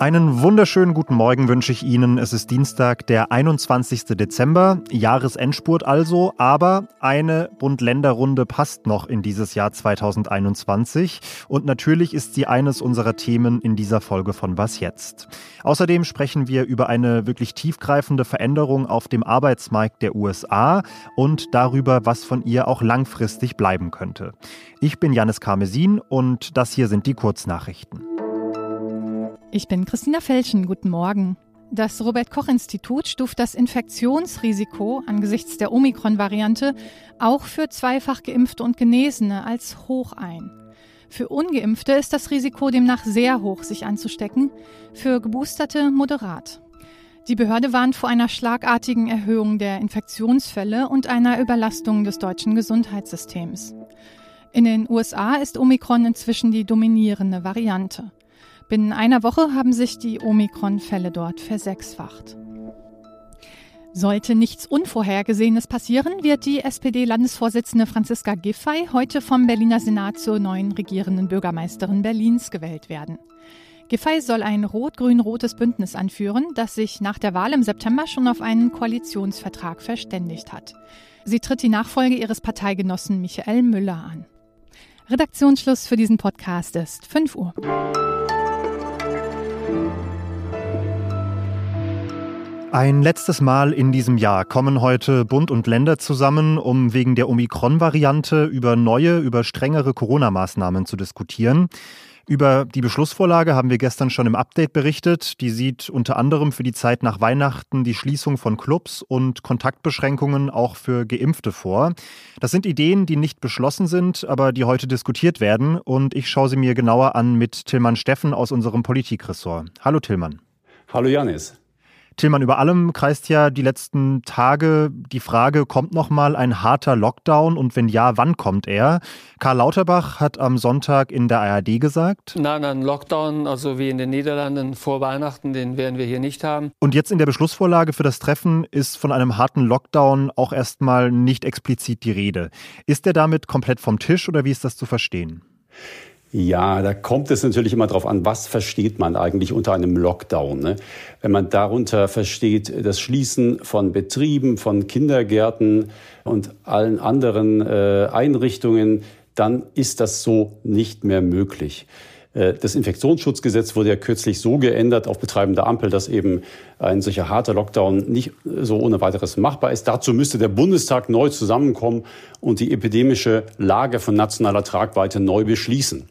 Einen wunderschönen guten Morgen wünsche ich Ihnen. Es ist Dienstag, der 21. Dezember, Jahresendspurt also, aber eine Bund-Länder-Runde passt noch in dieses Jahr 2021 und natürlich ist sie eines unserer Themen in dieser Folge von Was jetzt. Außerdem sprechen wir über eine wirklich tiefgreifende Veränderung auf dem Arbeitsmarkt der USA und darüber, was von ihr auch langfristig bleiben könnte. Ich bin Janis Karmesin und das hier sind die Kurznachrichten. Ich bin Christina Felschen. Guten Morgen. Das Robert Koch Institut stuft das Infektionsrisiko angesichts der Omikron-Variante auch für zweifach geimpfte und Genesene als hoch ein. Für ungeimpfte ist das Risiko demnach sehr hoch, sich anzustecken, für geboosterte moderat. Die Behörde warnt vor einer schlagartigen Erhöhung der Infektionsfälle und einer Überlastung des deutschen Gesundheitssystems. In den USA ist Omikron inzwischen die dominierende Variante. Binnen einer Woche haben sich die Omikron-Fälle dort versechsfacht. Sollte nichts Unvorhergesehenes passieren, wird die SPD-Landesvorsitzende Franziska Giffey heute vom Berliner Senat zur neuen regierenden Bürgermeisterin Berlins gewählt werden. Giffey soll ein rot-grün-rotes Bündnis anführen, das sich nach der Wahl im September schon auf einen Koalitionsvertrag verständigt hat. Sie tritt die Nachfolge ihres Parteigenossen Michael Müller an. Redaktionsschluss für diesen Podcast ist 5 Uhr. Ein letztes Mal in diesem Jahr kommen heute Bund und Länder zusammen, um wegen der Omikron-Variante über neue, über strengere Corona-Maßnahmen zu diskutieren. Über die Beschlussvorlage haben wir gestern schon im Update berichtet. Die sieht unter anderem für die Zeit nach Weihnachten die Schließung von Clubs und Kontaktbeschränkungen auch für Geimpfte vor. Das sind Ideen, die nicht beschlossen sind, aber die heute diskutiert werden. Und ich schaue sie mir genauer an mit Tillmann Steffen aus unserem Politikressort. Hallo Tillmann. Hallo Janis. Tillmann, über allem kreist ja die letzten Tage die Frage, kommt noch mal ein harter Lockdown und wenn ja, wann kommt er? Karl Lauterbach hat am Sonntag in der ARD gesagt. Nein, ein Lockdown, also wie in den Niederlanden vor Weihnachten, den werden wir hier nicht haben. Und jetzt in der Beschlussvorlage für das Treffen ist von einem harten Lockdown auch erstmal nicht explizit die Rede. Ist der damit komplett vom Tisch oder wie ist das zu verstehen? Ja, da kommt es natürlich immer darauf an, was versteht man eigentlich unter einem Lockdown. Ne? Wenn man darunter versteht das Schließen von Betrieben, von Kindergärten und allen anderen äh, Einrichtungen, dann ist das so nicht mehr möglich. Äh, das Infektionsschutzgesetz wurde ja kürzlich so geändert auf Betreiben der Ampel, dass eben ein solcher harter Lockdown nicht so ohne weiteres machbar ist. Dazu müsste der Bundestag neu zusammenkommen und die epidemische Lage von nationaler Tragweite neu beschließen.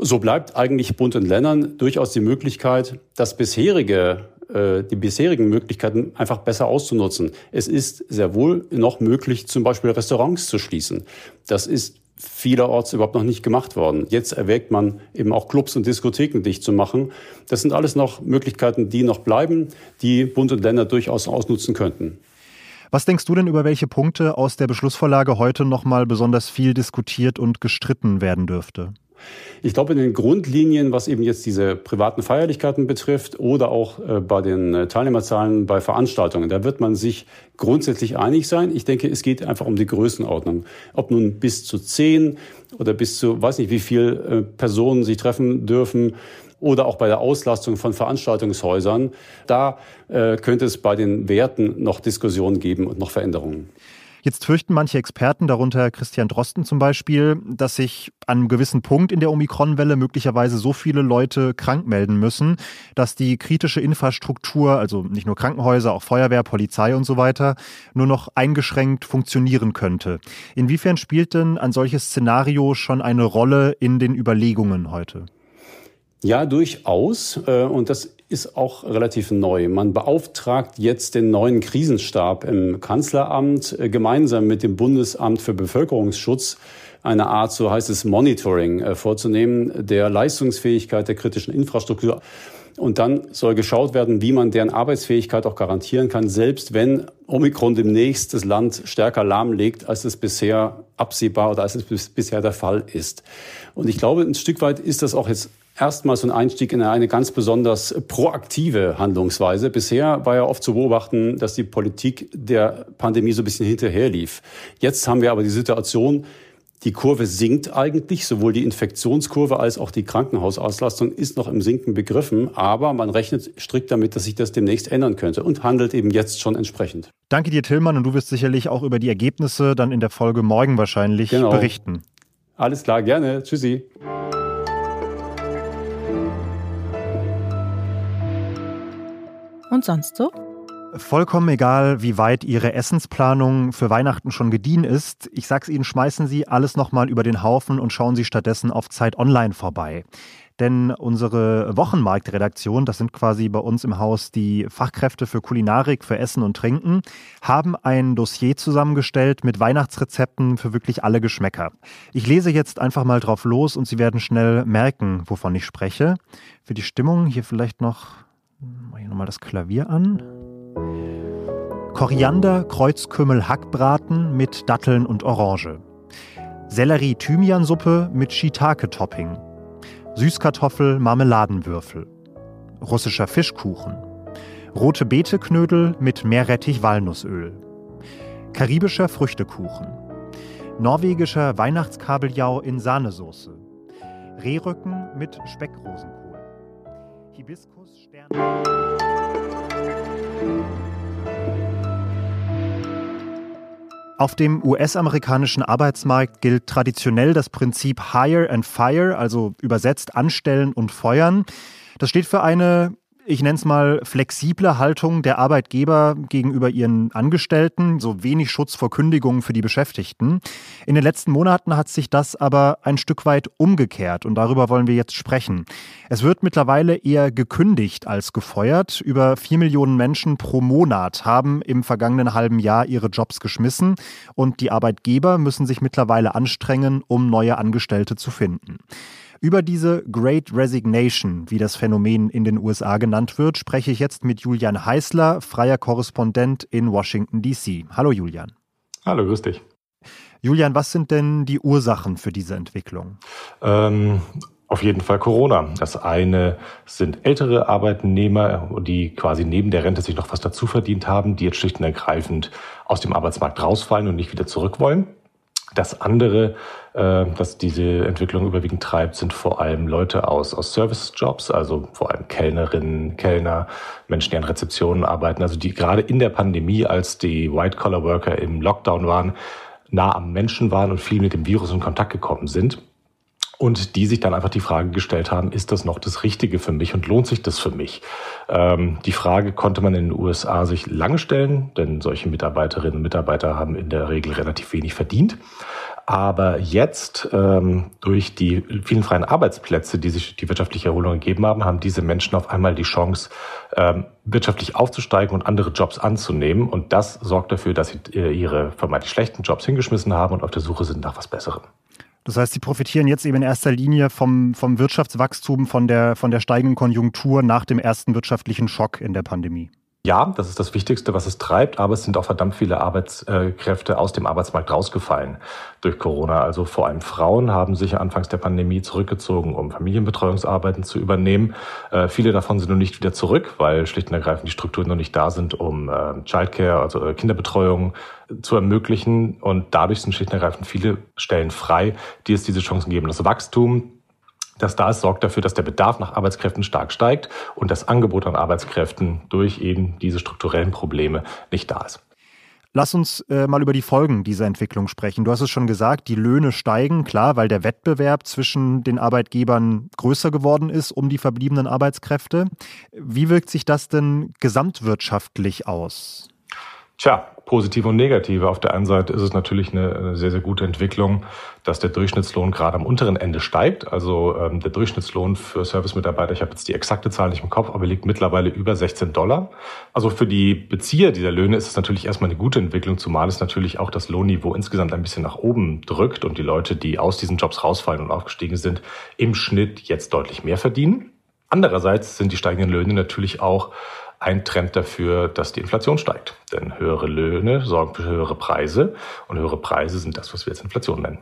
So bleibt eigentlich Bund und Ländern durchaus die Möglichkeit, das bisherige äh, die bisherigen Möglichkeiten einfach besser auszunutzen. Es ist sehr wohl noch möglich, zum Beispiel Restaurants zu schließen. Das ist vielerorts überhaupt noch nicht gemacht worden. Jetzt erwägt man eben auch Clubs und Diskotheken dicht zu machen. Das sind alles noch Möglichkeiten, die noch bleiben, die Bund und Länder durchaus ausnutzen könnten. Was denkst du denn über welche Punkte aus der Beschlussvorlage heute noch mal besonders viel diskutiert und gestritten werden dürfte? Ich glaube, in den Grundlinien, was eben jetzt diese privaten Feierlichkeiten betrifft oder auch äh, bei den äh, Teilnehmerzahlen bei Veranstaltungen, da wird man sich grundsätzlich einig sein. Ich denke, es geht einfach um die Größenordnung. Ob nun bis zu zehn oder bis zu, weiß nicht, wie viele äh, Personen sich treffen dürfen oder auch bei der Auslastung von Veranstaltungshäusern, da könnte es bei den Werten noch Diskussionen geben und noch Veränderungen. Jetzt fürchten manche Experten, darunter Christian Drosten zum Beispiel, dass sich an einem gewissen Punkt in der Omikron-Welle möglicherweise so viele Leute krank melden müssen, dass die kritische Infrastruktur, also nicht nur Krankenhäuser, auch Feuerwehr, Polizei und so weiter, nur noch eingeschränkt funktionieren könnte. Inwiefern spielt denn ein solches Szenario schon eine Rolle in den Überlegungen heute? Ja, durchaus. Äh, und das ist auch relativ neu. Man beauftragt jetzt den neuen Krisenstab im Kanzleramt äh, gemeinsam mit dem Bundesamt für Bevölkerungsschutz eine Art, so heißt es, Monitoring äh, vorzunehmen der Leistungsfähigkeit der kritischen Infrastruktur. Und dann soll geschaut werden, wie man deren Arbeitsfähigkeit auch garantieren kann, selbst wenn Omikron demnächst das Land stärker lahmlegt, als es bisher absehbar oder als es bisher der Fall ist. Und ich glaube, ein Stück weit ist das auch jetzt erstmal so ein Einstieg in eine ganz besonders proaktive Handlungsweise. Bisher war ja oft zu beobachten, dass die Politik der Pandemie so ein bisschen hinterherlief. Jetzt haben wir aber die Situation, Die Kurve sinkt eigentlich, sowohl die Infektionskurve als auch die Krankenhausauslastung ist noch im Sinken begriffen, aber man rechnet strikt damit, dass sich das demnächst ändern könnte und handelt eben jetzt schon entsprechend. Danke dir, Tillmann, und du wirst sicherlich auch über die Ergebnisse dann in der Folge morgen wahrscheinlich genau. berichten. Alles klar, gerne. Tschüssi. Und sonst so? Vollkommen egal, wie weit Ihre Essensplanung für Weihnachten schon gediehen ist. Ich sag's Ihnen, schmeißen Sie alles nochmal über den Haufen und schauen Sie stattdessen auf Zeit Online vorbei. Denn unsere Wochenmarktredaktion, das sind quasi bei uns im Haus die Fachkräfte für Kulinarik, für Essen und Trinken, haben ein Dossier zusammengestellt mit Weihnachtsrezepten für wirklich alle Geschmäcker. Ich lese jetzt einfach mal drauf los und Sie werden schnell merken, wovon ich spreche. Für die Stimmung hier vielleicht noch, mache ich nochmal das Klavier an. Koriander, Kreuzkümmel, Hackbraten mit Datteln und Orange. Sellerie-Thymiansuppe mit Shiitake-Topping. Süßkartoffel, Marmeladenwürfel. Russischer Fischkuchen. Rote Beeteknödel mit Meerrettich-Walnussöl. Karibischer Früchtekuchen. Norwegischer Weihnachtskabeljau in Sahnesoße. Rehrücken mit Speckrosenkohl. Hibiskus, Sterne. Auf dem US-amerikanischen Arbeitsmarkt gilt traditionell das Prinzip Hire and Fire, also übersetzt anstellen und feuern. Das steht für eine ich nenne es mal, flexible Haltung der Arbeitgeber gegenüber ihren Angestellten, so wenig Schutz vor Kündigungen für die Beschäftigten. In den letzten Monaten hat sich das aber ein Stück weit umgekehrt und darüber wollen wir jetzt sprechen. Es wird mittlerweile eher gekündigt als gefeuert. Über vier Millionen Menschen pro Monat haben im vergangenen halben Jahr ihre Jobs geschmissen und die Arbeitgeber müssen sich mittlerweile anstrengen, um neue Angestellte zu finden. Über diese Great Resignation, wie das Phänomen in den USA genannt wird, spreche ich jetzt mit Julian Heißler, freier Korrespondent in Washington, D.C. Hallo Julian. Hallo, grüß dich. Julian, was sind denn die Ursachen für diese Entwicklung? Ähm, auf jeden Fall Corona. Das eine sind ältere Arbeitnehmer, die quasi neben der Rente sich noch was dazu verdient haben, die jetzt schlicht und ergreifend aus dem Arbeitsmarkt rausfallen und nicht wieder zurück wollen. Das andere, äh, das diese Entwicklung überwiegend treibt, sind vor allem Leute aus, aus Service-Jobs, also vor allem Kellnerinnen, Kellner, Menschen, die an Rezeptionen arbeiten, also die gerade in der Pandemie, als die White-Collar-Worker im Lockdown waren, nah am Menschen waren und viel mit dem Virus in Kontakt gekommen sind und die sich dann einfach die Frage gestellt haben, ist das noch das Richtige für mich und lohnt sich das für mich? Ähm, die Frage konnte man in den USA sich lange stellen, denn solche Mitarbeiterinnen und Mitarbeiter haben in der Regel relativ wenig verdient. Aber jetzt, ähm, durch die vielen freien Arbeitsplätze, die sich die wirtschaftliche Erholung gegeben haben, haben diese Menschen auf einmal die Chance, ähm, wirtschaftlich aufzusteigen und andere Jobs anzunehmen. Und das sorgt dafür, dass sie äh, ihre vermeintlich schlechten Jobs hingeschmissen haben und auf der Suche sind nach was Besserem. Das heißt, sie profitieren jetzt eben in erster Linie vom, vom Wirtschaftswachstum, von der, von der steigenden Konjunktur nach dem ersten wirtschaftlichen Schock in der Pandemie. Ja, das ist das Wichtigste, was es treibt, aber es sind auch verdammt viele Arbeitskräfte aus dem Arbeitsmarkt rausgefallen durch Corona. Also vor allem Frauen haben sich anfangs der Pandemie zurückgezogen, um Familienbetreuungsarbeiten zu übernehmen. Äh, viele davon sind noch nicht wieder zurück, weil schlicht und ergreifend die Strukturen noch nicht da sind, um äh, Childcare, also äh, Kinderbetreuung zu ermöglichen. Und dadurch sind schlicht und ergreifend viele Stellen frei, die es diese Chancen geben. Das Wachstum das da ist, sorgt dafür, dass der Bedarf nach Arbeitskräften stark steigt und das Angebot an Arbeitskräften durch eben diese strukturellen Probleme nicht da ist. Lass uns äh, mal über die Folgen dieser Entwicklung sprechen. Du hast es schon gesagt, die Löhne steigen, klar, weil der Wettbewerb zwischen den Arbeitgebern größer geworden ist um die verbliebenen Arbeitskräfte. Wie wirkt sich das denn gesamtwirtschaftlich aus? Tja, positive und negative. Auf der einen Seite ist es natürlich eine, eine sehr, sehr gute Entwicklung, dass der Durchschnittslohn gerade am unteren Ende steigt. Also ähm, der Durchschnittslohn für Servicemitarbeiter, ich habe jetzt die exakte Zahl nicht im Kopf, aber liegt mittlerweile über 16 Dollar. Also für die Bezieher dieser Löhne ist es natürlich erstmal eine gute Entwicklung, zumal es natürlich auch das Lohnniveau insgesamt ein bisschen nach oben drückt und die Leute, die aus diesen Jobs rausfallen und aufgestiegen sind, im Schnitt jetzt deutlich mehr verdienen. Andererseits sind die steigenden Löhne natürlich auch ein Trend dafür, dass die Inflation steigt. Denn höhere Löhne sorgen für höhere Preise und höhere Preise sind das, was wir jetzt Inflation nennen.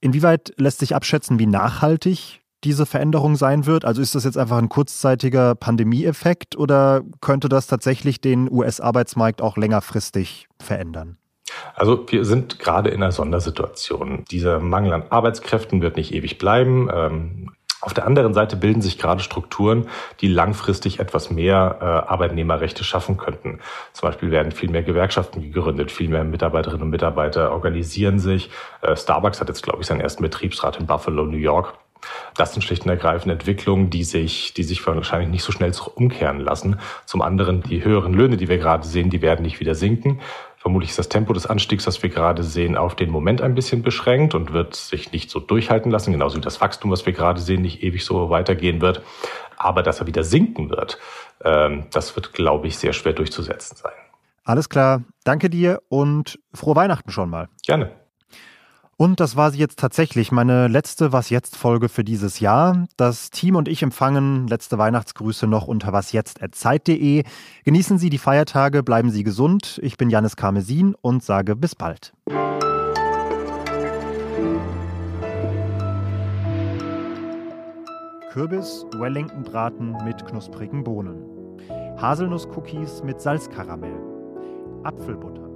Inwieweit lässt sich abschätzen, wie nachhaltig diese Veränderung sein wird? Also ist das jetzt einfach ein kurzzeitiger Pandemieeffekt oder könnte das tatsächlich den US-Arbeitsmarkt auch längerfristig verändern? Also wir sind gerade in einer Sondersituation. Dieser Mangel an Arbeitskräften wird nicht ewig bleiben. Auf der anderen Seite bilden sich gerade Strukturen, die langfristig etwas mehr äh, Arbeitnehmerrechte schaffen könnten. Zum Beispiel werden viel mehr Gewerkschaften gegründet, viel mehr Mitarbeiterinnen und Mitarbeiter organisieren sich. Äh, Starbucks hat jetzt, glaube ich, seinen ersten Betriebsrat in Buffalo, New York. Das sind schlicht und ergreifend Entwicklungen, die sich, die sich wahrscheinlich nicht so schnell umkehren lassen. Zum anderen, die höheren Löhne, die wir gerade sehen, die werden nicht wieder sinken. Vermutlich ist das Tempo des Anstiegs, das wir gerade sehen, auf den Moment ein bisschen beschränkt und wird sich nicht so durchhalten lassen, genauso wie das Wachstum, was wir gerade sehen, nicht ewig so weitergehen wird. Aber dass er wieder sinken wird, ähm, das wird, glaube ich, sehr schwer durchzusetzen sein. Alles klar. Danke dir und frohe Weihnachten schon mal. Gerne. Und das war sie jetzt tatsächlich, meine letzte Was jetzt Folge für dieses Jahr. Das Team und ich empfangen letzte Weihnachtsgrüße noch unter wasjetzt@zeit.de. Genießen Sie die Feiertage, bleiben Sie gesund. Ich bin Janis Karmesin und sage bis bald. Kürbis Wellington-Braten mit knusprigen Bohnen. Haselnuss-Cookies mit Salzkaramell. Apfelbutter.